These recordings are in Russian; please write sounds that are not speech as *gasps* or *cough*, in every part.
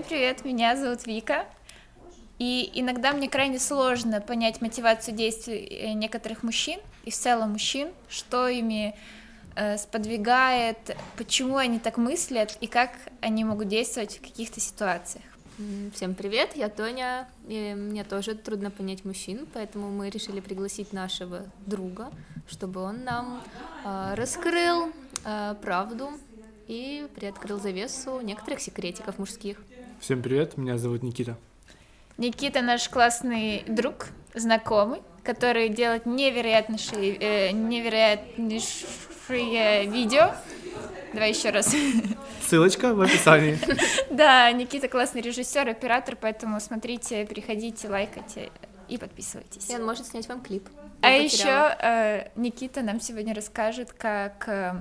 Всем привет, меня зовут Вика. И иногда мне крайне сложно понять мотивацию действий э, некоторых мужчин, и в целом мужчин, что ими э, сподвигает, почему они так мыслят и как они могут действовать в каких-то ситуациях. Всем привет, я Тоня, и мне тоже трудно понять мужчин, поэтому мы решили пригласить нашего друга, чтобы он нам э, раскрыл э, правду и приоткрыл завесу некоторых секретиков мужских. Всем привет, меня зовут Никита. Никита наш классный друг, знакомый, который делает невероятнейшие, э, невероятнейшие видео. Давай еще раз. *laughs* Ссылочка в описании. Да, Никита классный режиссер, оператор, поэтому смотрите, приходите, лайкайте и подписывайтесь. И он может снять вам клип. А еще э, Никита нам сегодня расскажет, как э,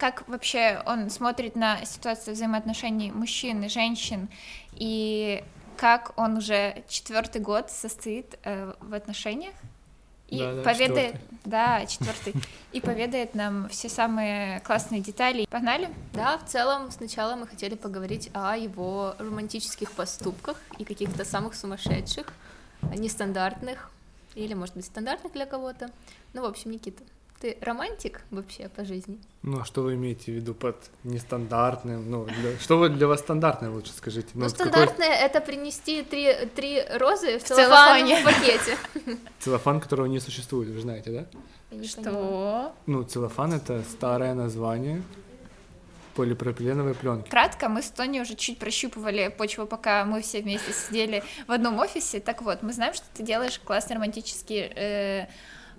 как вообще он смотрит на ситуацию взаимоотношений мужчин и женщин, и как он уже четвертый год состоит э, в отношениях. И Да, да, поведает, четвёртый. да, четвертый, и поведает нам все самые классные детали. Погнали? Да, в целом сначала мы хотели поговорить о его романтических поступках и каких-то самых сумасшедших, нестандартных, или, может быть, стандартных для кого-то. Ну, в общем, Никита, ты романтик вообще по жизни? Ну, а что вы имеете в виду под нестандартным? Ну, для- что вы для вас стандартное, лучше скажите? Ну, какой стандартное — это принести три, три розы в, В целлофане. пакете. *laughs* целлофан, которого не существует, вы знаете, да? Что? Ну, целлофан — это старое название полипропиленовой пленки. Кратко, мы с Тони уже чуть прощупывали почву, пока мы все вместе сидели в одном офисе. Так вот, мы знаем, что ты делаешь классные романтические э,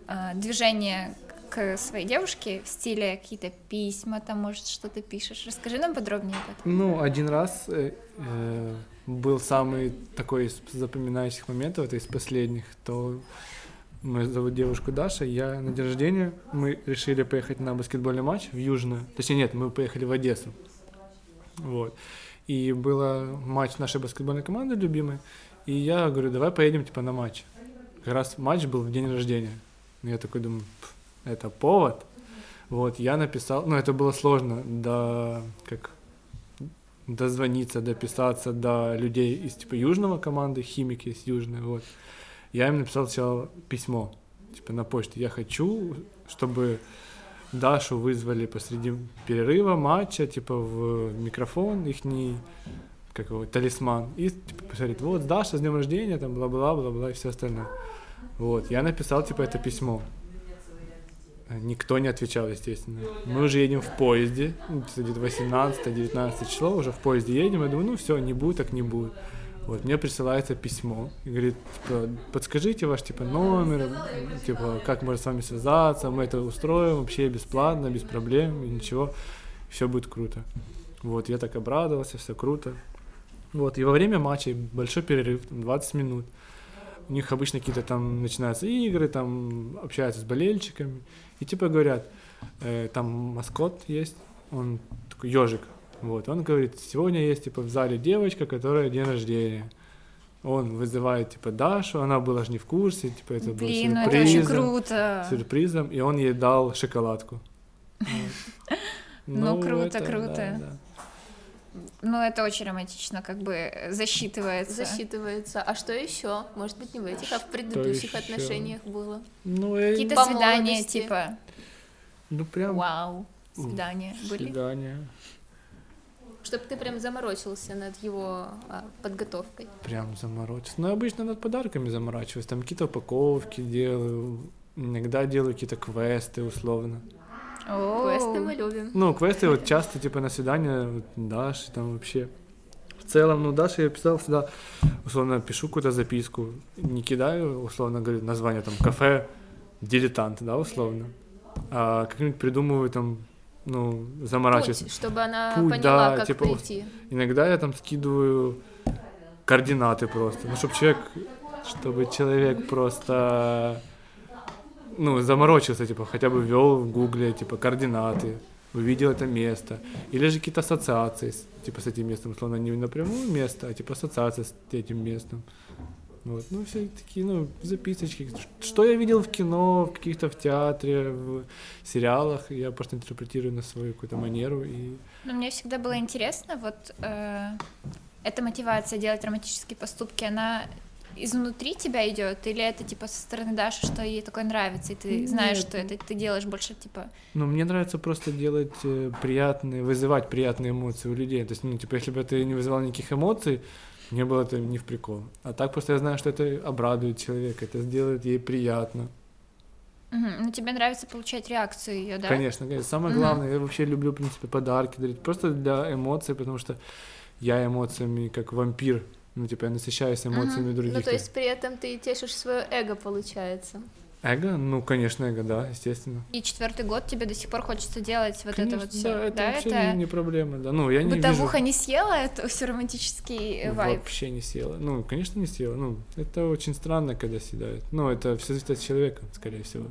э, движения к своей девушке в стиле какие-то письма, там, может, что-то пишешь. Расскажи нам подробнее об этом. Ну, один раз э, э, был самый такой из запоминающих моментов, это из последних, то мы зовут девушку Даша, я на день рождения, мы решили поехать на баскетбольный матч в Южную, точнее нет, мы поехали в Одессу, вот, и был матч нашей баскетбольной команды любимой, и я говорю, давай поедем типа на матч, как раз матч был в день рождения, я такой думаю, «Пф, это повод, вот, я написал, ну это было сложно, до, как дозвониться, дописаться до людей из типа южного команды, химики из южной, вот. Я им написал сначала письмо, типа на почте. Я хочу, чтобы Дашу вызвали посреди перерыва матча, типа в микрофон их как его, талисман, и типа посмотреть, вот Даша с днем рождения, там бла-бла, бла-бла и все остальное. Вот, я написал типа это письмо. Никто не отвечал, естественно. Мы уже едем в поезде, ну, где-то 18-19 число, уже в поезде едем, я думаю, ну все, не будет, так не будет. Вот, мне присылается письмо, и говорит, типа, подскажите ваш, типа, номер, типа, как можно с вами связаться, мы это устроим вообще бесплатно, без проблем, ничего, все будет круто. Вот, я так обрадовался, все круто. Вот, и во время матчей большой перерыв, там, 20 минут, у них обычно какие-то там начинаются игры, там общаются с болельщиками, и типа говорят, э, там маскот есть, он такой ежик, вот, он говорит, сегодня есть типа в зале девочка, которая день рождения. Он вызывает типа Дашу, она была же не в курсе, типа это Блин, ну был это очень сюрпризом, круто. сюрпризом, и он ей дал шоколадку. *laughs* Вот. Ну, круто, это, круто. да, да. Ну, это очень романтично, как бы э, засчитывается. Засчитывается. А что еще? Может быть, не в этих, а в предыдущих ещё? отношениях было. Ну, э, Какие-то По свидания, молодости. типа, ну прям вау, свидания были. свидание. Чтобы ты прям заморочился над его а, подготовкой. Прям заморочиться. Ну, обычно над подарками заморачиваюсь. Там какие-то упаковки делаю. Иногда делаю какие-то квесты, условно. Квесты мы любим. Ну, квесты вот часто, типа, на свидание вот, Даши там вообще. В целом, ну, Даша я писал всегда, условно, пишу какую-то записку, не кидаю, условно говорю, название там кафе дилетант, да, условно. А как-нибудь придумываю там, ну, заморачиваюсь. Путь, чтобы она Путь, поняла, да, как типа, прийти. Иногда я там скидываю координаты просто, ну, чтобы человек, чтобы человек просто, ну, заморочился, типа, хотя бы ввел в гугле, типа, координаты, увидел это место, или же какие-то ассоциации, типа, с этим местом, условно, не напрямую место, а, типа, ассоциация с этим местом. Вот, ну, все такие, ну, записочки. Что я видел в кино, в каких-то в театре, в сериалах, я просто интерпретирую на свою какую-то манеру и Ну, мне всегда было интересно, вот, э, эта мотивация делать романтические поступки, она изнутри тебя идет, или это типа со стороны Даши, что ей такое нравится, и ты Нет. знаешь, что это ты делаешь больше типа. Ну, мне нравится просто делать э, приятные, вызывать приятные эмоции у людей. То есть, ну, типа, если бы это не вызывало никаких эмоций, мне было это не в прикол. А так просто я знаю, что это обрадует человека, это сделает ей приятно. Мгм. Ну тебе нравится получать реакцию ее, да? Конечно, конечно. Самое Мгм. главное, я вообще люблю, в принципе, подарки дарить. Просто для эмоций, потому что я эмоциями как вампир. Ну, типа, я насыщаюсь эмоциями других. Ну, то есть при этом ты тешишь свое эго, получается. Эго? Ну, конечно, эго, да, естественно. И четвертый год тебе до сих пор хочется делать вот это Конечно, вот все. да, это вообще Не, не проблема, да. Ну, я не Бытовуха вижу... не съела это все романтический вайб. Вообще не съела. Ну, конечно, не съела. Ну, это очень странно, когда съедают. Ну, это все зависит от человека, скорее всего.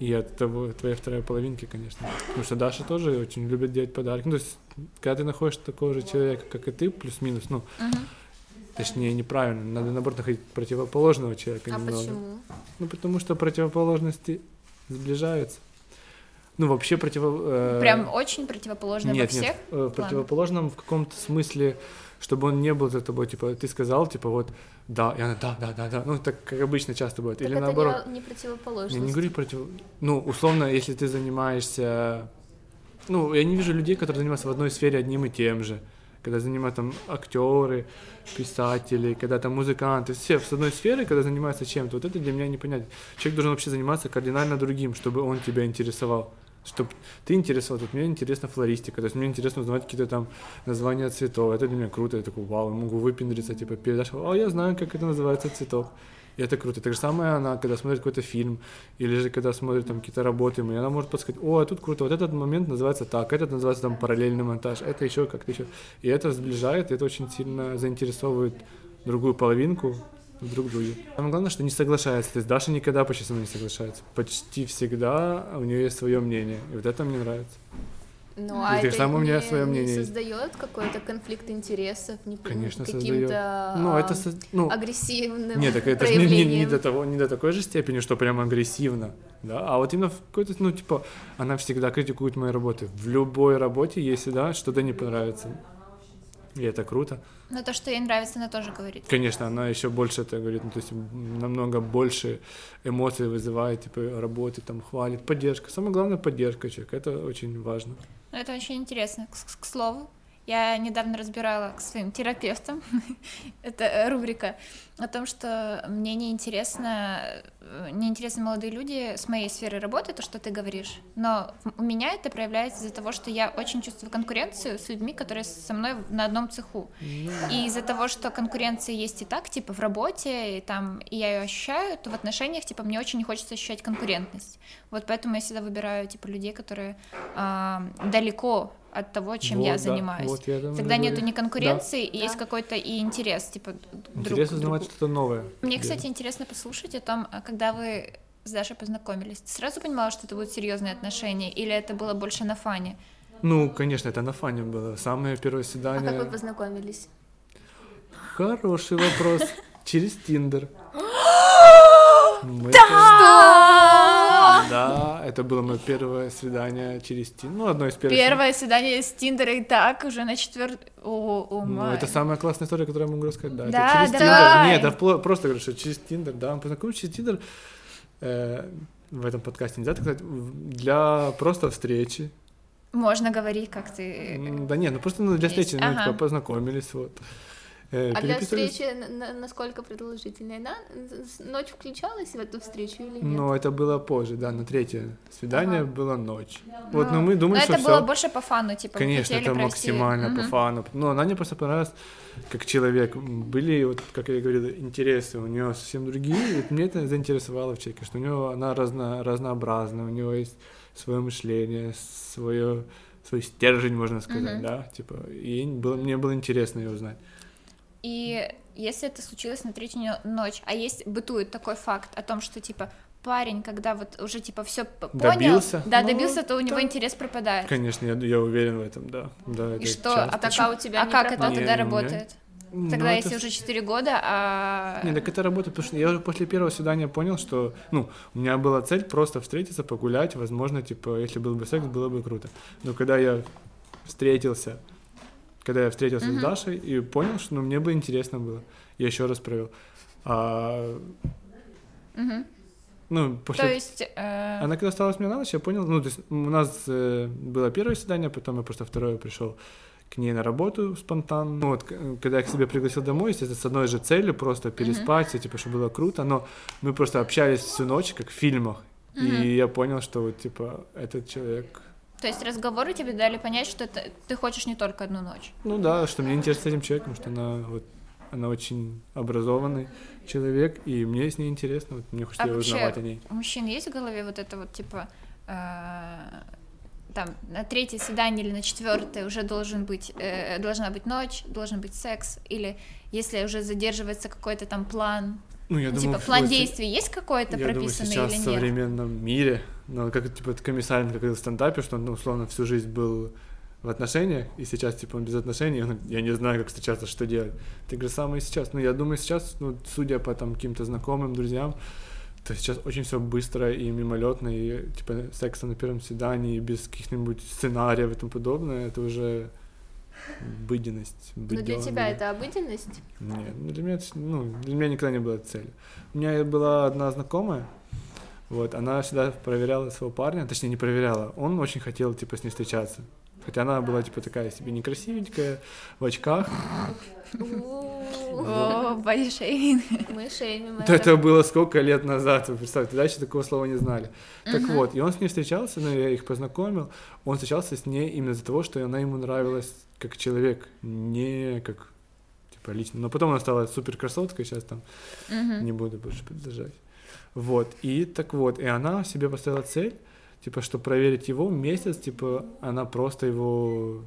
И от того, твоей второй половинки, конечно. Потому что Даша тоже очень любит делать подарки. Ну, то есть, когда ты находишь такого же человека, как и ты, плюс-минус, ну, Мгм. Точнее, неправильно. Надо, наоборот, находить противоположного человека А немного. почему? Ну, потому что противоположности сближаются. Ну, вообще противо... э, Прям очень противоположно нет, во всех. нет, э, в противоположном в каком-то смысле, чтобы он не был за тобой, типа, ты сказал, типа, вот, да, и она, да, да, да, да, ну, так, как обычно часто бывает, Так или это наоборот, не, не противоположность. я не говорю против, ну, условно, если ты занимаешься, ну, я не вижу людей, которые занимаются в одной сфере одним и тем же, когда занимаются там актеры, писатели, когда там музыканты, все с одной сферы, когда занимаются чем-то, вот это для меня непонятно. Человек должен вообще заниматься кардинально другим, чтобы он тебя интересовал. Чтобы ты интересовал, вот мне интересна флористика, то есть мне интересно узнавать какие-то там названия цветов, это для меня круто, я такой, вау, могу выпендриться, типа, передашь, а я знаю, как это называется цветок. И это круто. Так же самое она, когда смотрит какой-то фильм, или же когда смотрит там какие-то работы, и она может подсказать, о, а тут круто, вот этот момент называется так, этот называется там параллельный монтаж, это еще как-то еще. И это сближает, и это очень сильно заинтересовывает другую половинку друг друге. Самое главное, что не соглашается. То есть Даша никогда почти со мной не соглашается. Почти всегда у нее есть свое мнение. И вот это мне нравится. Ну, И а это само у меня не, своё не мнение создает какой-то конфликт интересов, не Конечно, каким-то Ну, это... со- Ну, агрессивным Нет, так это же не, не- не до того, не до такой же степени, что прям агрессивно, да, а вот именно в какой-то, ну, типа, она всегда критикует мои работы. В любой работе ей всегда что-то не понравится. И это круто. Но то, что ей нравится, она тоже говорит. Конечно, она еще больше это говорит, ну, то есть намного больше эмоций вызывает, типа, работы, там, хвалит, поддержка. Самое главное, поддержка человека, это очень важно. Это очень интересно. К, к слову, я недавно разбирала к своим терапевтам, *laughs* это э, рубрика, о том, что мне неинтересно, э, неинтересны молодые люди с моей сферы работы, то, что ты говоришь, но у меня это проявляется из-за того, что я очень чувствую конкуренцию с людьми, которые со мной на одном цеху. И из-за того, что конкуренция есть и так, типа в работе, и там, и я ее ощущаю, то в отношениях, типа, мне очень не хочется ощущать конкурентность. Вот поэтому я всегда выбираю, типа, людей, которые а, далеко от того, чем Вот, я да, занимаюсь. вот я и Тогда нету ни конкуренции, и Да. есть какой-то и интерес, типа, друг Интересно к узнавать что-то новое. Мне, Да. кстати, интересно послушать о том, а когда вы с Дашей познакомились. Ты сразу понимала, что это будут серьезные отношения, или это было больше на фане? Ну, конечно, это на фане было. Самое первое А свидание. как вы познакомились? Хороший вопрос. *laughs* Через Тиндер. *gasps* Мы Да, это было мое первое свидание через Тиндер. Ну, одно из первых. Первое свидание с Тиндера и так уже на о, Ну, это самая классная история, которую я могу рассказать. Да, Да, это через. Тиндер. Нет, да, просто говорю, что через Тиндер, да, мы познакомились через Тиндер. э, в этом подкасте нельзя так сказать, для просто встречи. Можно говорить, как ты... Да нет, ну просто ну, для встречи, ну, Ага. типа, познакомились, вот. Э, А для встречи на- на- насколько продолжительная, да? Ночь включалась в эту встречу или нет? Но это было позже, да, на третье свидание Ага. было ночь. Вот, но мы думали, Но что это было больше по фану, типа, Конечно, это провести- максимально по фану. Но она мне просто понравилась как человек. Были, вот, как я говорил, интересы у нее совсем другие. И вот мне это заинтересовало в человеке, что у нее она разно, разнообразна, у нее есть свое мышление, свое, свой стержень, можно сказать, Мгм. да, типа, и было, мне было интересно ее узнать. И если это случилось на третью но- ночь, а есть бытует такой факт о том, что типа парень, когда вот уже типа все понял, Добился? да, Ну, добился, то у него да. интерес пропадает. Конечно, я, я уверен в этом, да. да И это что, часто. а, Так, а у тебя а не как это пропало? тогда Не, работает? Ну, Тогда, это если уже 4 года, а... Не, так это работает, потому что я уже после первого свидания понял, что, ну, у меня была цель просто встретиться, погулять, возможно, типа, если был бы секс, было бы круто. Но когда я встретился, когда я встретился Мгм. с Дашей и понял, что ну, мне бы интересно было. Я еще раз провел. А, Мгм. ну, после... То есть... э, Она когда осталась мне на ночь, я понял, ну, то есть у нас э, было первое свидание, потом я просто второе пришел к ней на работу спонтанно. Ну, вот, когда я к себе пригласил домой, естественно, с одной же целью, просто переспать, и, типа, чтобы было круто, но мы просто общались всю ночь, как в фильмах, Мгм. и я понял, что, вот, типа, этот человек... То есть разговоры тебе дали понять, что ты, ты хочешь не только одну ночь. Ну да, что мне интересно с этим человеком, что она вот она очень образованный человек, и мне с ней интересно, вот мне хочется А узнавать о ней. У мужчин есть в голове вот это вот типа э, там на третье свидание или на четвертое уже должен быть э, должна быть ночь, должен быть секс или если уже задерживается какой-то там план, Ну, я ну, думаю, типа план действий есть какой-то Я думаю, прописанный сейчас или в нет? современном мире, ну, как типа комиссарин, как в стендапе, что он, ну, условно, всю жизнь был в отношениях, и сейчас, типа, он без отношений, он, я не знаю, как встречаться, что делать. Так же самое сейчас. Ну, я думаю, сейчас, ну, судя по там каким-то знакомым, друзьям, то сейчас очень все быстро и мимолетно, и, типа, секса на первом свидании, без каких-нибудь сценариев и тому подобное, это уже обыденность. Но для тебя это обыденность? Нет, ну, для меня, ну, для меня никогда не было целью. У меня была одна знакомая, вот, она всегда проверяла своего парня, точнее, не проверяла, он очень хотел, типа, с ней встречаться. Хотя она была, типа, такая себе некрасивенькая, в очках. О, бодишейминг. Мы шеймим Это, это было сколько лет назад, вы представьте, тогда еще такого слова не знали. Так вот, и он с ней встречался, ну, я их познакомил, он встречался с ней именно из-за того, что она ему нравилась как человек, не как, типа, лично. Но потом она стала супер красоткой, сейчас там не буду больше продолжать. Вот, и так вот, и она себе поставила цель, типа, что проверить его месяц, типа, она просто его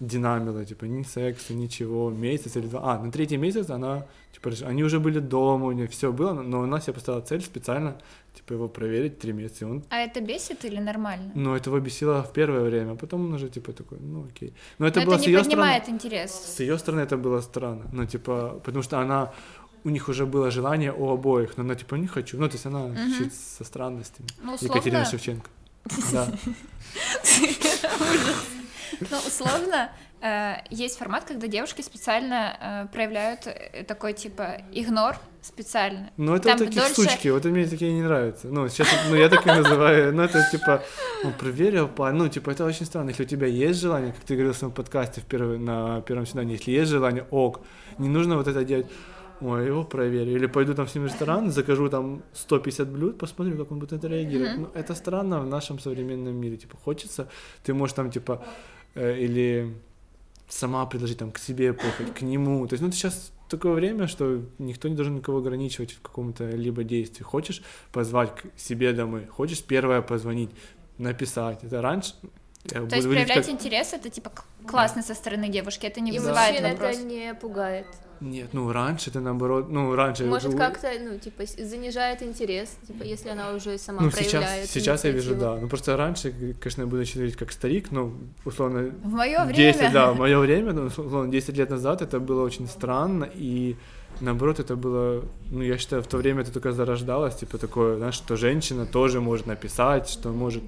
динамила, типа, ни секса, ничего, месяц или два. А, на третий месяц она, типа, они уже были дома, у нее все было, но она себе поставила цель специально, типа, его проверить три месяца, и он А это бесит или нормально? ну, этого бесило в первое время, а потом он уже, типа, такой, ну, окей. Но это Но было это с не ее стороны. поднимает интерес. С ее стороны это было странно. Ну, типа, потому что она у них уже было желание у обоих, но она типа не хочу. Ну, то есть она Мгм. чуть со странностями. Ну, Екатерина условно, Шевченко. *laughs* Да. *laughs* ну, условно, э, есть формат, когда девушки специально э, проявляют э, такой, типа, игнор специально. Ну, это Там вот такие дольше- штучки, вот мне такие не нравятся. Ну, сейчас, ну, я так и называю. Ну, это типа, ну, проверил, ну, типа, это очень странно. Если у тебя есть желание, как ты говорил в своем подкасте в первый, на первом свидании, если есть желание, ок, не нужно вот это делать. Ой, его проверю. Или пойду там с ним в ресторан, закажу там 150 блюд, посмотрю, как он будет это реагировать. Ну, это странно в нашем современном мире. Типа, хочется, ты можешь там, типа, или сама предложить там к себе поехать, к нему. То есть, ну, это сейчас такое время, что никто не должен никого ограничивать в каком-то либо действии. Хочешь позвать к себе домой, хочешь первое позвонить, написать. Это раньше... Я То есть буду проявлять как- интерес это типа классно со стороны девушки, это не И вызывает мужчин вопрос. это не пугает. Нет, ну раньше это наоборот, ну раньше... Может, вы- как-то, ну, типа, занижает интерес, типа, если она уже сама Ну, сейчас, проявляет сейчас я вижу, да. Ну, просто раньше, конечно, я буду говорить как старик, ну, условно, В мое 10, время. да, в мое время, ну, условно, 10 лет назад это было очень странно, и наоборот, это было, ну, я считаю, в то время это только зарождалось, типа, такое, знаешь, что женщина тоже может написать, что может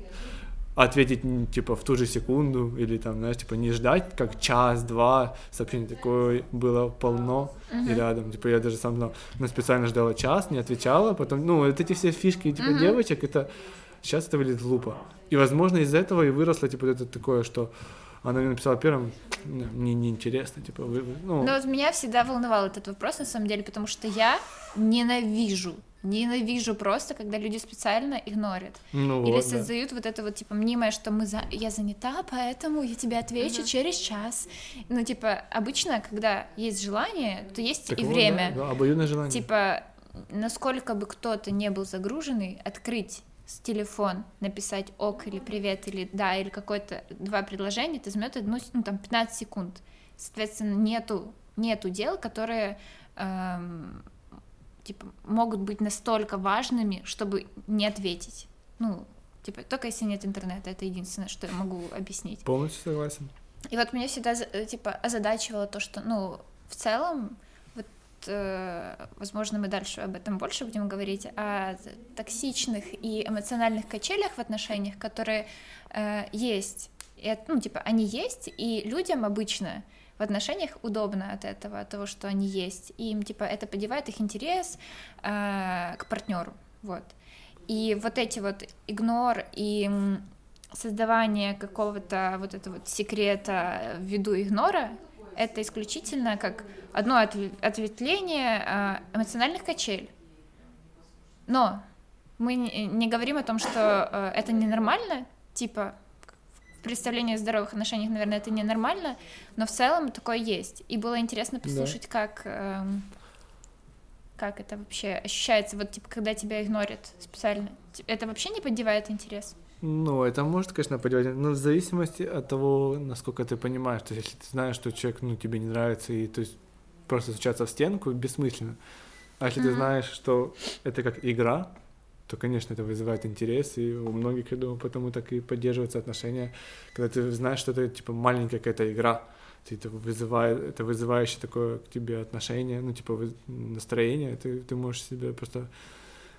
ответить, м, типа, в ту же секунду, или там, знаешь, типа, не ждать, как час-два, сообщений такое было полно и рядом, типа, я даже сам знал, но специально ждала час, не отвечала, потом, ну, вот эти все фишки, типа, Мгм. девочек, это, сейчас это выглядит глупо, и, возможно, из-за этого и выросло, типа, это такое, что она мне написала первым, «Не, мне неинтересно, типа, вы, вы- ну, Но вот меня всегда волновал этот вопрос, на самом деле, потому что я ненавижу, ненавижу просто, когда люди специально игнорят. ну Или вот, да. создают вот это вот, типа, мнимое, что мы за... я занята, поэтому я тебе отвечу Мгм. через час. Ну, типа, обычно, когда есть желание, то есть Так и вот, время. Да, да, обоюдное желание. Типа, насколько бы кто-то не был загруженный, открыть с телефон, написать ок или привет или да, или какое-то два предложения, это займет одну, ну, там, 15 секунд. Соответственно, нету, нету дел, которые эм, типа, могут быть настолько важными, чтобы не ответить. Ну, типа, только если нет интернета, это единственное, что я могу объяснить. Полностью согласен. И вот меня всегда э, типа озадачивало то, что, ну, в целом, возможно, мы дальше об этом больше будем говорить, о токсичных и эмоциональных качелях в отношениях, которые э, есть. И, ну, типа, они есть, и людям обычно в отношениях удобно от этого, от того, что они есть, и им, типа, это подевает их интерес э, к партнеру, вот. И вот эти вот игнор и создавание какого-то вот этого вот секрета ввиду игнора, это исключительно как одно ответвление э, эмоциональных качель. Но мы не говорим о том, что э, это ненормально, типа в представлении о здоровых отношениях, наверное, это ненормально, но в целом такое есть. И было интересно послушать, да. как эм, как это вообще ощущается, вот типа, когда тебя игнорят специально. Это вообще не поддевает интерес? Ну, это может, конечно, поддевать, но в зависимости от того, насколько ты понимаешь. То есть, если ты знаешь, что человек, ну, тебе не нравится, и то есть просто стучаться в стенку бессмысленно. А если mm-hmm. ты знаешь, что это как игра, то, конечно, это вызывает интерес, и у многих, я думаю, потому так и поддерживаются отношения, когда ты знаешь, что это, типа, маленькая какая-то игра, ты это вызывает, это вызывающее такое к тебе отношение, ну, типа, настроение, ты, ты можешь себя просто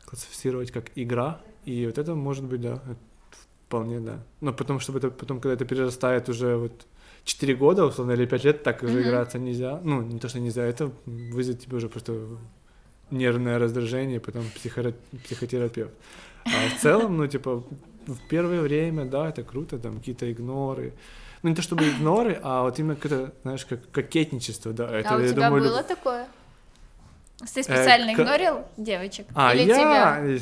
классифицировать как игра, и вот это может быть, да, вполне, да. Но потому что это потом, когда это перерастает уже вот 4 года, условно, или 5 лет, так уже mm-hmm. играться нельзя. Ну, не то, что нельзя, это вызовет тебе уже просто нервное раздражение, потом психо- психотерапевт. А в целом, ну, типа, в первое время, да, это круто, там какие-то игноры. Ну, не то чтобы игноры, а вот именно какое-то, знаешь, как кокетничество, да. Это, а у тебя думаю, было такое? Ты специально э, игнорил девочек? А, Или я... Тебя?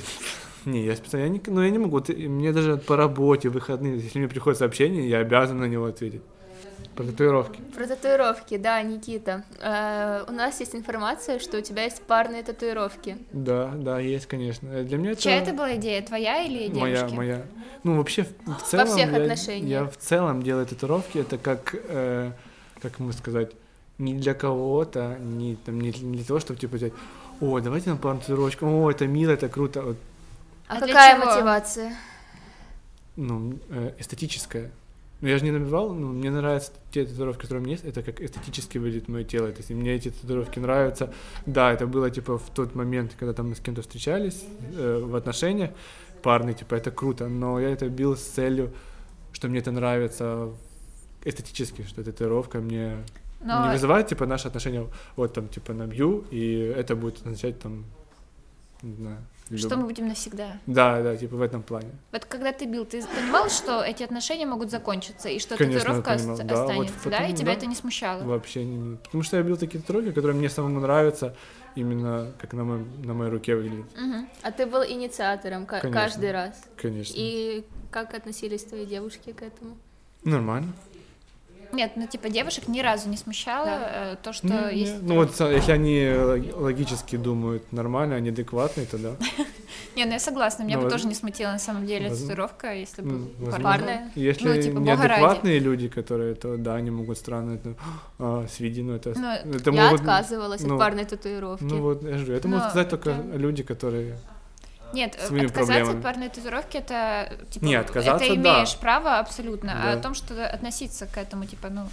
Не, я специально, я не, ну, я не могу, ты, мне даже по работе, выходные, если мне приходит сообщение, я обязан на него ответить. Про татуировки. Про татуировки, да, Никита. Э, у нас есть информация, что у тебя есть парные татуировки. Да, да, есть, конечно. Для меня это... Чья это была идея, твоя или девушки? Моя, моя. Ну, вообще, в, целом... Во всех я, отношениях. Я в целом делаю татуировки, это как, э, как ему сказать, не для кого-то, не, там, не, не для того, чтобы, типа, взять, о, давайте нам пару татуировочку, о, это мило, это круто. Вот. А, а какая мотивация? Ну, э, эстетическая. Ну, я же не набивал, ну, мне нравятся те татуировки, которые у меня есть, это как эстетически выглядит мое тело. То есть мне эти татуировки нравятся. Да, это было, типа, в тот момент, когда там мы с кем-то встречались э, в отношениях парные, типа, это круто, но я это бил с целью, что мне это нравится эстетически, что эта татуировка мне но... не вызывает, типа, наши отношения, вот там, типа, набью, и это будет означать, там, не знаю, что Люб... мы будем навсегда. Да, да, типа в этом плане. Вот когда ты бил, ты понимал, что эти отношения могут закончиться, и что Конечно, татуировка ост- да, останется, вот потом, да? И тебя да, это не смущало? Вообще не... Потому что я бил такие татуировки, которые мне самому нравятся, именно как на, мой, на моей руке выглядит. Угу. А ты был инициатором Конечно. каждый раз? Конечно. И как относились твои девушки к этому? Нормально. Нет, ну типа девушек ни разу не смущало да. э, то, что ну, есть. Ну вот если они логически думают нормально, они адекватные, то да. *laughs* Не, ну я согласна, меня бы тоже не смутила на самом деле татуировка, если бы парная. Если ну, типа, неадекватные люди, которые, то да, они могут странно это а, сведи, ну это. Я отказывалась от парной татуировки. Ну вот, я же это могут сказать только люди, которые нет, своими отказаться проблемами. от парной татуировки это типа Не, отказаться, это имеешь да. право абсолютно, да. а о том, что относиться к этому, типа, ну,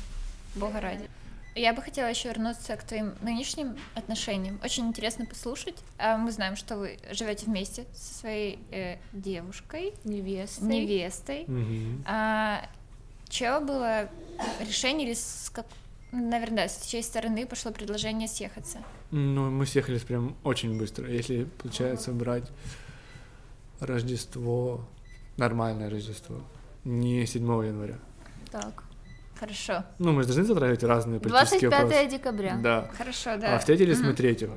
бога ради. Я бы хотела еще вернуться к твоим нынешним отношениям. Очень интересно послушать. А мы знаем, что вы живете вместе со своей э, девушкой, невестой. Невестой. Угу. А, чего было решение или с как, наверное, с чьей стороны пошло предложение съехаться? Ну, мы съехались прям очень быстро. Если получается брать Рождество, нормальное Рождество, не 7 января. Так. Хорошо. Ну, мы же должны затрагивать разные политические 25 вопросы. декабря. Да. Хорошо, да. А встретились mm-hmm. мы 3 3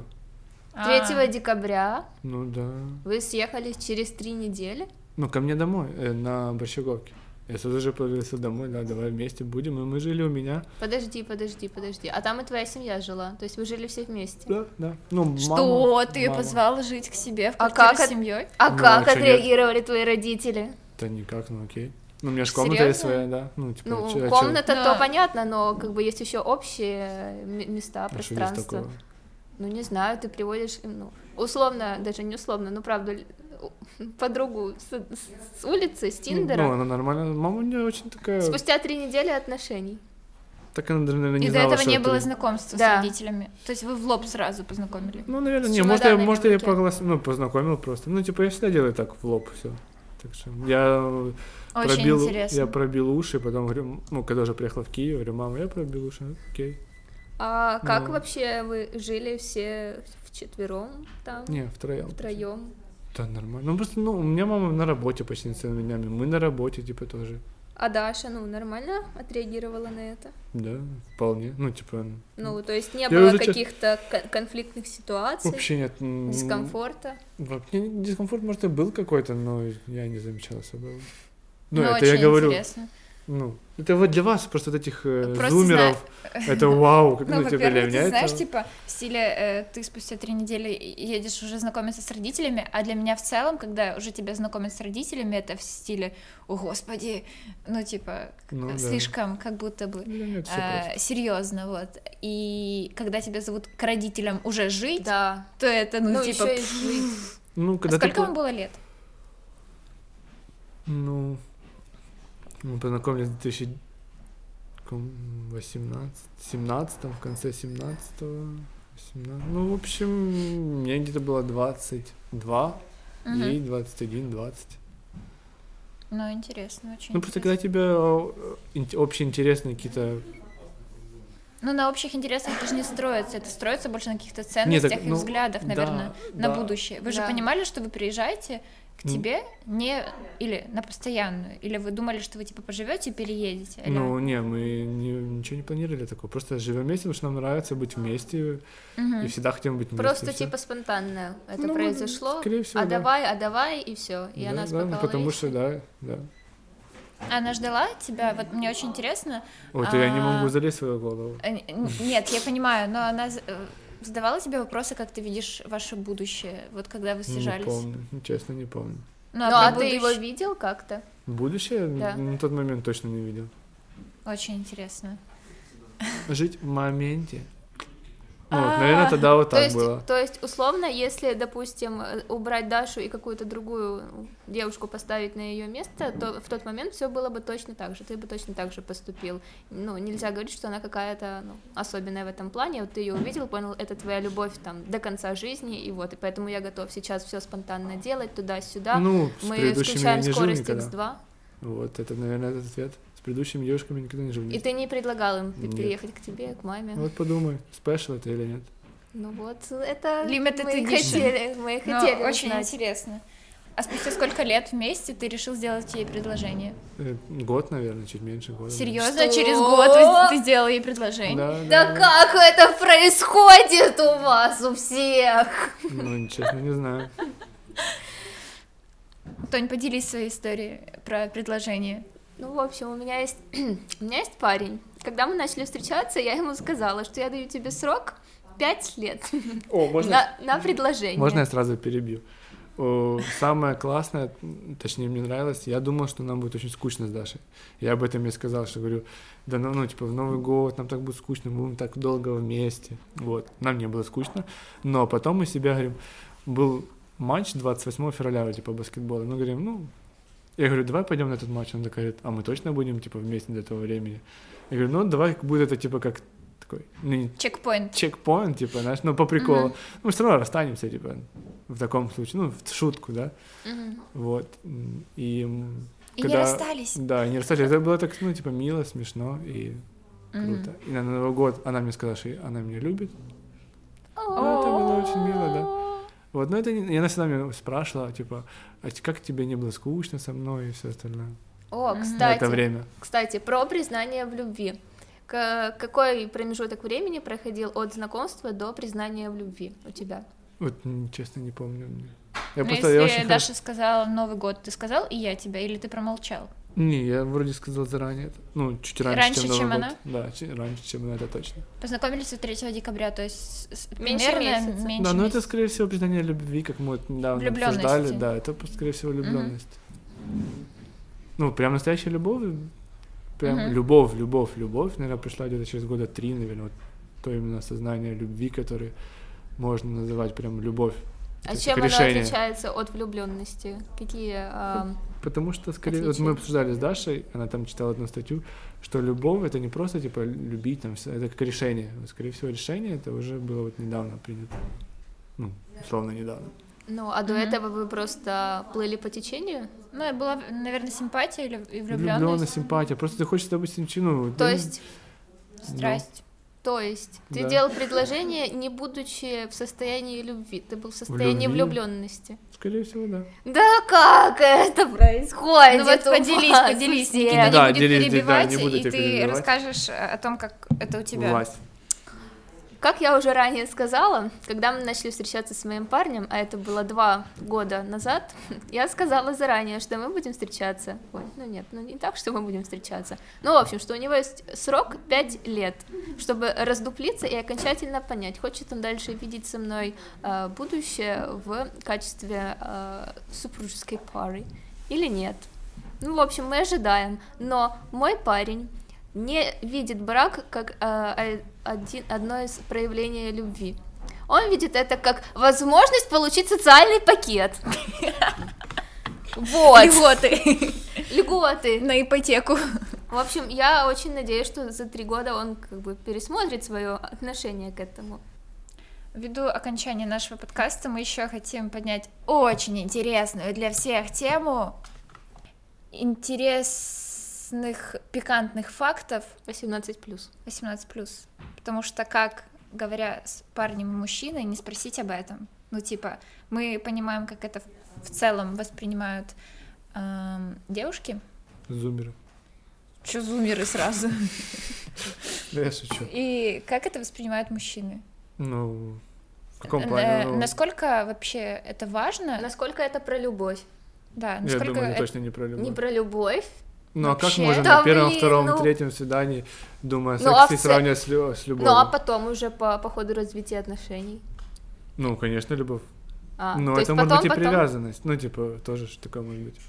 а. декабря. Ну да. Вы съехали через три недели? Ну, ко мне домой, э, на Борщаговке. Я сразу же появился домой, да, давай вместе будем, и мы жили у меня. Подожди, подожди, подожди. А там и твоя семья жила, то есть вы жили все вместе? Да, да. Ну, Что, мама, ты ее позвал жить к себе в а как с семьей? А ну, как отреагировали нет? твои родители? Да никак, ну окей. Ну, у меня же комната есть своя, да. Ну, типа, ну чё, комната чё? то понятно, но как бы есть еще общие места, а пространства. Ну, не знаю, ты приводишь, ну, условно, даже не условно, ну, правда, *laughs* подругу с, с, с улицы, с Тиндера. Ну, она нормально. Мама у нее очень такая... Спустя три недели отношений. Так она, наверное, не И знала, до этого не это... было знакомства да. с родителями. То есть вы в лоб сразу познакомили? Ну, наверное, не. Может, я, может, я поглас... ну, познакомил просто. Ну, типа, я всегда делаю так в лоб все. Так что я Очень пробил, интересно. я пробил уши, потом говорю, ну, когда уже приехал в Киев, говорю, мама, я пробил уши, окей. А как Ну. вообще вы жили все вчетвером там, Не, втроем. втроем? Да, нормально. Ну, просто, ну, у меня мама на работе почти целыми днями, мы на работе, типа, тоже. А Даша, ну, нормально отреагировала на это? Да, вполне. Ну, типа, Ну, то есть не Я было каких-то кон- конфликтных ситуаций, вообще нет. дискомфорта? Вообще дискомфорт, может, и был какой-то, но я не замечал особо. Ну, Ну, это я говорю, интересно. Ну, это вот для вас, просто вот этих э, Просто зумеров, это *laughs* вау, как, Ну, ну, типа, для меня ты знаешь, это... типа, в стиле э, ты спустя три недели едешь уже знакомиться с родителями, а для меня в целом, когда уже тебя знакомят с родителями, это в стиле, о господи, ну, типа, Ну, да. слишком как будто бы просто. серьезно, вот. И когда тебя зовут к родителям уже жить, Да. то это, ну, Ну, типа... еще и жить. Ну, а когда ты... сколько по- вам было лет? Ну, мы познакомились в 2018, 17 в конце 17 18, ну, в общем, мне где-то было 22, Мгм. ей 21, 20. Ну, интересно, очень Ну, просто интересно. когда тебя э, ин- общеинтересные какие-то... Ну, на общих интересах это же не строится, это строится больше на каких-то ценностях и ну, взглядах, да, наверное, на да. будущее. Вы же Да. понимали, что вы приезжаете к тебе не или на постоянную, или вы думали, что вы типа поживете и переедете? или- Ну, не, мы не- ничего не планировали такого. Просто живем вместе, потому что нам нравится быть вместе, Мгм. и всегда хотим быть вместе. Просто типа спонтанно это Ну, произошло. скорее всего, а да. давай, а давай, и все. И Да, она да, ну, потому что, да, да. Она ждала тебя, вот мне очень интересно. Вот я не А. могу залезть в свою голову. Э, Нет, я понимаю, но она э, задавала тебе вопросы, как ты видишь ваше будущее, вот когда вы Не съезжались. помню, ну, честно, не помню. Ну, Ну, а, а ты его видел как-то? Будущее Да. на тот момент точно не видел. Очень интересно. Жить в моменте. Ну, вот, А, наверное, тогда вот То так есть, было. то есть, условно, если, допустим, э, убрать Дашу и какую-то другую девушку поставить на ее место, то в тот момент все было бы точно так же, ты бы точно так же поступил. Ну, нельзя говорить, что она какая-то ну, особенная в этом плане. Вот ты ее увидел, понял, это твоя любовь там до конца жизни, и вот, и поэтому я готов сейчас все спонтанно делать туда-сюда. Ну, Мы включаем скорость никогда. X2, Вот, это, наверное, этот ответ. Предыдущими девушками никогда не жил. и ты не предлагал им Нет. переехать к тебе, к маме. Вот подумай, спешл это или нет. Ну вот, это Limited мы edition. хотели, мы Ну, хотели очень узнать. интересно. А спустя сколько лет вместе ты решил сделать ей предложение? Э, Год, наверное, чуть меньше года. Серьезно? Что? Через год ты, ты сделал ей предложение? Да, Да как это происходит у вас у всех? Ну, честно, не знаю. Тонь, поделись своей историей про предложение. Ну, в общем, у меня есть *clears throat* у меня есть парень. Когда мы начали встречаться, я ему сказала, что я даю тебе срок пять лет *laughs* О, на, на предложение. Можно я сразу перебью? Самое классное, точнее, мне нравилось, я думал, что нам будет очень скучно с Дашей. Я об этом ей сказал, что говорю, да ну, ну, типа, в Новый год нам так будет скучно, мы будем так долго вместе. Вот, нам не было скучно. Но потом мы себя говорим, был матч 28 февраля, типа, баскетбола. Мы говорим, ну, я говорю, давай пойдем на этот матч. Он такой говорит, а мы точно будем, типа, вместе до этого времени? Я говорю, ну, давай будет это, типа, как такой, ну, не Чекпоинт. чекпоинт, типа, знаешь, ну, по приколу. Мгм. Ну, мы все равно расстанемся, типа, в таком случае, ну, в шутку, да, Мгм. вот. И, И не когда- расстались. Да, и не расстались. Это было так, ну, типа, мило, смешно и круто. И на Новый год она мне сказала, что она меня любит. Ну, это было очень мило, да. Вот, но это не... И она всегда меня спрашивала, типа, а как тебе не было скучно со мной и все остальное О, кстати, это время. кстати, про признание в любви. К- какой промежуток времени проходил от знакомства до признания в любви у тебя? Вот, честно, не помню. Я Ну, просто, если я очень хорошо- Даша сказала Новый год, ты сказал и я тебя, или ты промолчал? Не, я вроде сказал заранее. это. Ну, чуть раньше, Раньше, чем Новый чем год. она? Да, чуть раньше, чем она, это точно. Познакомились вы 3 декабря, то есть с- Меньше примерно месяца. меньше да, но это, месяца. скорее всего, признание любви, как мы вот недавно обсуждали. Да, это, скорее всего, влюбленность. Ну, прям настоящая любовь. Прям Мгм. любовь, любовь, любовь, наверное, пришла где-то через года три, наверное, вот то именно осознание любви, которое можно называть прям любовь. А чем как она решение. отличается от влюбленности? Какие? а, Потому что, скорее, вот Отличие. мы обсуждали с Дашей, она там читала одну статью, что любовь это не просто типа любить, там, это как решение. Вот, скорее всего, решение это уже было вот недавно принято. Ну, условно недавно. Ну, а до Мгм. этого вы просто плыли по течению? Ну, была, наверное, симпатия или и Влюблённость, влюбленность, симпатия. Просто ты хочешь, допустим, ну... То да, есть, страсть. То есть, ты Да. делал предложение, не будучи в состоянии любви, ты был в состоянии любви? влюбленности. Скорее всего, да. Да как это происходит? Ну вот поделись, поделись? Никита Да, не будет делись, да, перебивать, не буду и ты перебивать. расскажешь о том, как это у тебя. Власть. Как я уже ранее сказала, когда мы начали встречаться с моим парнем, а это было два года назад, *laughs* я сказала заранее, что мы будем встречаться. Ой, ну нет, ну не так, что мы будем встречаться. Ну, в общем, что у него есть срок 5 лет, чтобы раздуплиться и окончательно понять, хочет он дальше видеть со мной э, будущее в качестве э, супружеской пары или нет. Ну, в общем, мы ожидаем. Но мой парень не видит брак как э, один, одно из проявлений любви. Он видит это как возможность получить социальный пакет. Вот, Льготы льготы. на ипотеку. В общем, я очень надеюсь, что за три года он как бы пересмотрит свое отношение к этому. Ввиду окончания нашего подкаста мы еще хотим поднять очень интересную для всех тему интересных пикантных фактов 18 плюс. 18+. Потому что как, говоря с парнем и мужчиной, не спросить об этом? Ну, типа, мы понимаем, как это в- целом воспринимают эм, девушки. Зумеры. Чё зумеры сразу? Да я шучу. И как это воспринимают мужчины? Ну, в каком Э, плане? Ну, Насколько вообще это важно? Насколько это про любовь? Да, я насколько думаю, это- точно не про любовь. Не про любовь. Ну, а как Вообще. можно Да на первом, блин, втором, ну- третьем свидании, думая Ну, а в це- сравнивать с, лю- с любовью? Ну, а потом уже по, по ходу развития отношений. Ну, конечно, любовь. А, Но есть это может потом- быть и потом- привязанность. Ну, типа, тоже такое может быть.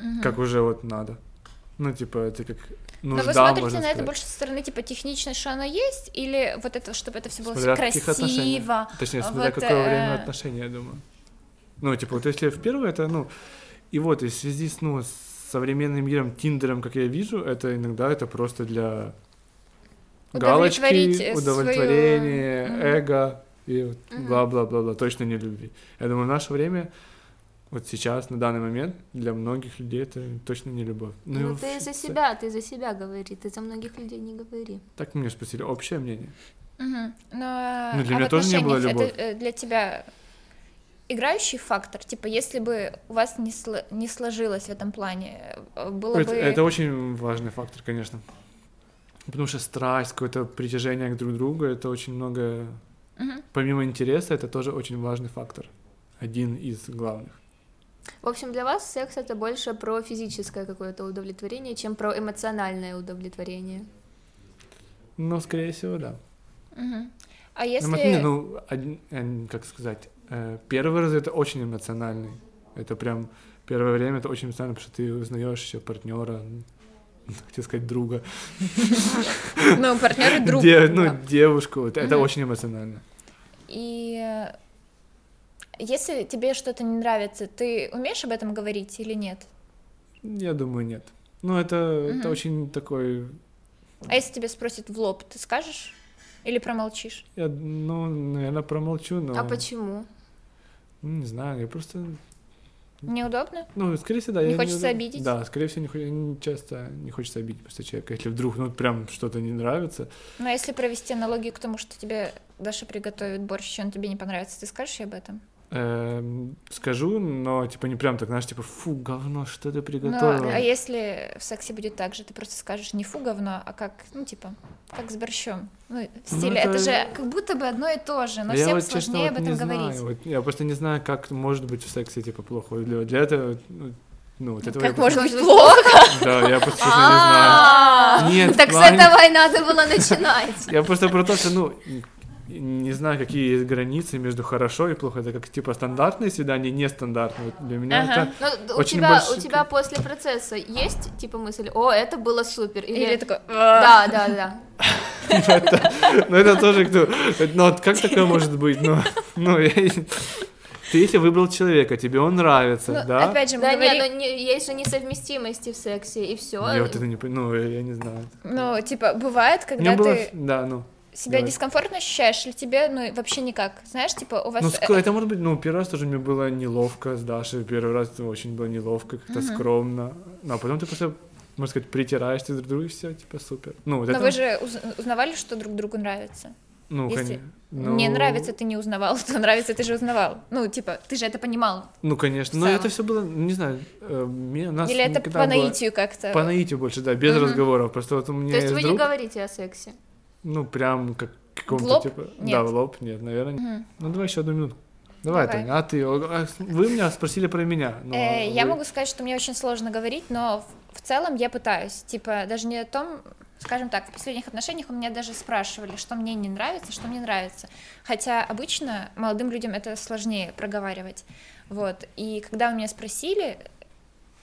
Мгм. Как уже вот надо. Ну, типа, это как Но нужда, вы смотрите можно на это сказать. больше со стороны типа техничность, что оно есть, или вот это, чтобы это все было Смотря красиво? Точнее, вот, смотря какое э, время отношений, я думаю. Ну, типа, вот если в первое, это, ну, и вот, и в связи с, ну, с современным миром, Тиндером, как я вижу, это иногда это просто для Удовлетворить, галочки, э, удовлетворения, свою- эго и вот бла-бла-бла-бла, точно не любви. Я думаю, в наше время, вот сейчас, на данный момент, для многих людей это точно не любовь. Ну, и ты за себя, ты за себя говори, ты за многих людей не говори. Так меня спросили, общее мнение. Мгм. Но, Ну, для а меня тоже не было любовь. Это э, для тебя играющий фактор? Типа, если бы у вас не, сло- не сложилось в этом плане, э, было Это, бы... это очень важный фактор, конечно. Потому что страсть, какое-то притяжение к друг другу, это очень много... Мгм. Помимо интереса, это тоже очень важный фактор. Один из главных. В общем, для вас секс это больше про физическое какое-то удовлетворение, чем про эмоциональное удовлетворение. Но, скорее всего, да. Мгм. А если... Ну, э, как сказать, первый раз это очень эмоциональный. Это прям первое время это очень эмоционально, потому что ты узнаешь еще партнера, хотел сказать друга, Ну, партнер и друг. Де- ну, да. девушку. Это очень эмоционально. И э, если тебе что-то не нравится, ты умеешь об этом говорить или нет? Я думаю, нет. Ну, это, это Мгм. очень такой А если тебя спросят в лоб, ты скажешь или промолчишь? Я, ну, наверное, промолчу, но... А почему? Ну, Не знаю, я просто... Неудобно? Ну, скорее всего, да. Не хочется обидеть? Да, скорее всего, не, не часто не хочется обидеть просто человека. Если вдруг, ну, прям что-то не нравится, Ну, а если провести аналогию к тому, что тебе Даша приготовит борщ, и он тебе не понравится, ты скажешь ей об этом? Эм, скажу, но, типа, не прям так, знаешь, типа, фу, говно, что ты Ну, приготовила. а если в сексе будет так же, ты просто скажешь не фу говно, а как, ну, типа, как с борщом. Ну, в Ну, стиле, это... это- же как будто бы одно и то же, но я всем вот, честно, сложнее вот об этом знаю, говорить. вот я просто не знаю, как может быть в сексе, типа, плохо. Для, для этого, ну, ну, вот этого Как просто- быть плохо? Да, я просто честно не знаю. А, Нет, Так с этого и надо было начинать. Я просто про то, что, ну, не знаю, какие есть границы между хорошо и плохо. Это как, типа, стандартные свидания, нестандартные. Для меня Ага. это... Ну, д- у Очень тебя, большой- у тебя после процесса есть типа мысль, о, это было супер, или, Или такой... «А». да, да, да. Ну, это тоже кто... Ну, вот как такое может быть? Ну, ну, Ты если выбрал человека, тебе он нравится, Ну, да? опять же, мы Да говорим... не, ну не- есть же несовместимости в сексе, и все. Я вот это не понимаю, ну, я, я не знаю. Ну, типа, бывает, когда меня было... ты Да, ну. Себя Давай. дискомфортно ощущаешь, или тебе, ну, вообще никак? Знаешь, типа, у вас... Ну, э, это может быть, ну, первый раз тоже мне было неловко с Дашей, первый раз это очень было неловко, как-то скромно, ну, а потом ты просто, можно сказать, притираешься друг к другу, и все, типа, супер. Ну, вот Но это, вы же уз- узнавали, что друг другу нравится? ну, если конечно. Не Ну, нравится, ты не узнавал, *laughs* то нравится, ты же узнавал. Ну, типа, ты же это понимал. Ну, конечно, но это все было, не знаю, э, мне- у нас Или это по было- наитию как-то? По наитию больше, да, без Мгм. разговоров, просто вот у меня То есть есть вы не друг, говорите о сексе? Ну, прям как каком-то, лоб? типа, Нет. да, в лоб, нет, наверное. Мгм. Ну, давай еще одну минуту. Давай, Давай. Таня, а ты, а, вы меня спросили про меня. ну, Э, а Я вы- могу сказать, что мне очень сложно говорить, но в, в целом я пытаюсь. Типа, даже не о том, скажем так, в последних отношениях у меня даже спрашивали, что мне не нравится, что мне нравится. Хотя обычно молодым людям это сложнее проговаривать. Вот. И когда у меня спросили,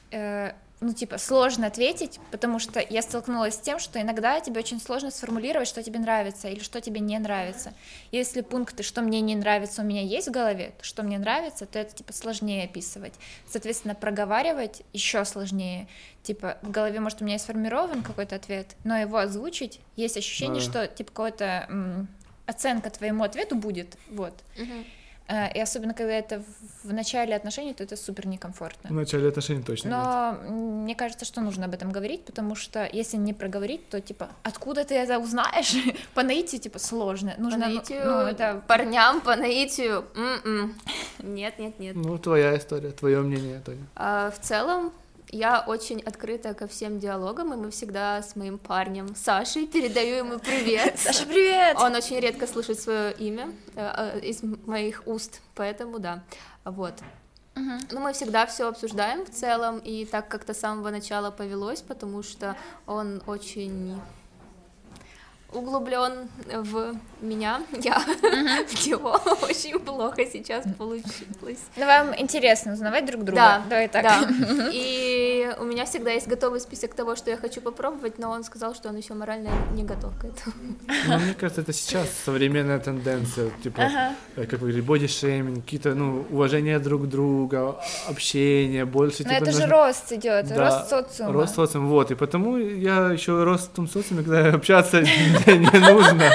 э, ну, типа, сложно ответить, потому что я столкнулась с тем, что иногда тебе очень сложно сформулировать, что тебе нравится или что тебе не нравится. Если пункты, что мне не нравится, у меня есть в голове, то что мне нравится, то это, типа, сложнее описывать. Соответственно, проговаривать еще сложнее. Типа, в голове, может, у меня и сформирован какой-то ответ, но его озвучить, есть ощущение, Да. что, типа, какая-то оценка твоему ответу будет, вот. Э, И особенно, когда это в- начале отношений, то это супер некомфортно. В начале отношений точно нет. Но м, мне кажется, что нужно об этом говорить, потому что если не проговорить, то типа откуда ты это узнаешь? *laughs* По наитию типа сложно. По Нужно, ну, наитию, ну, это парням по наитию, м-м. *laughs* нет, нет, нет. Ну, твоя история, твое мнение, Таня. А, в целом, я очень открыта ко всем диалогам, и мы всегда с моим парнем Сашей передаю ему привет. *laughs* Саша, привет! Он очень редко слышит свое имя э, э, из моих уст, поэтому да, вот. Но мы всегда все обсуждаем в целом, и так как-то с самого начала повелось, потому что он очень углублен в меня, я в него *laughs* очень плохо сейчас получилось. Ну, вам интересно узнавать друг друга. Да, Давай так. да. *laughs* И у меня всегда есть готовый список того, что я хочу попробовать, но он сказал, что он еще морально не готов к этому. Ну, мне кажется, это сейчас современная тенденция, типа, Ага. э, как вы говорили, бодишейминг, какие-то, ну, уважение друг друга, общение, больше, Но типа, это же нужно- рост идет, Да, рост социума. Рост социума, вот, и потому я еще рос в том социуме, когда *laughs* общаться *laughs* не нужно,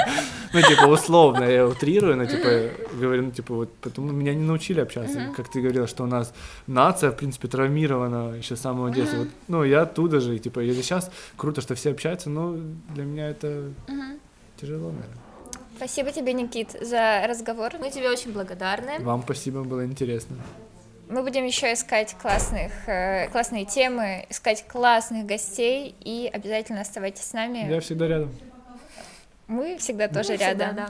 ну, типа, условно, я утрирую, но, типа, говорю, ну, типа, вот, потому меня не научили общаться, как ты говорила, что у нас нация, в принципе, травмирована еще с самого детства, вот, ну, я оттуда же, и, типа, если сейчас круто, что все общаются, но для меня это Мгм. тяжело, наверное. Спасибо тебе, Никит, за разговор. Мы тебе очень благодарны. Вам спасибо, было интересно. Мы будем еще искать классных, э, классные темы, искать классных гостей и обязательно оставайтесь с нами. Я всегда рядом. Мы всегда тоже всегда, рядом. да.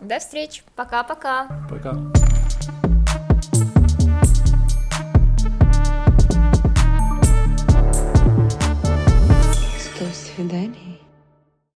До встречи. Пока-пока. Пока. Сто свиданий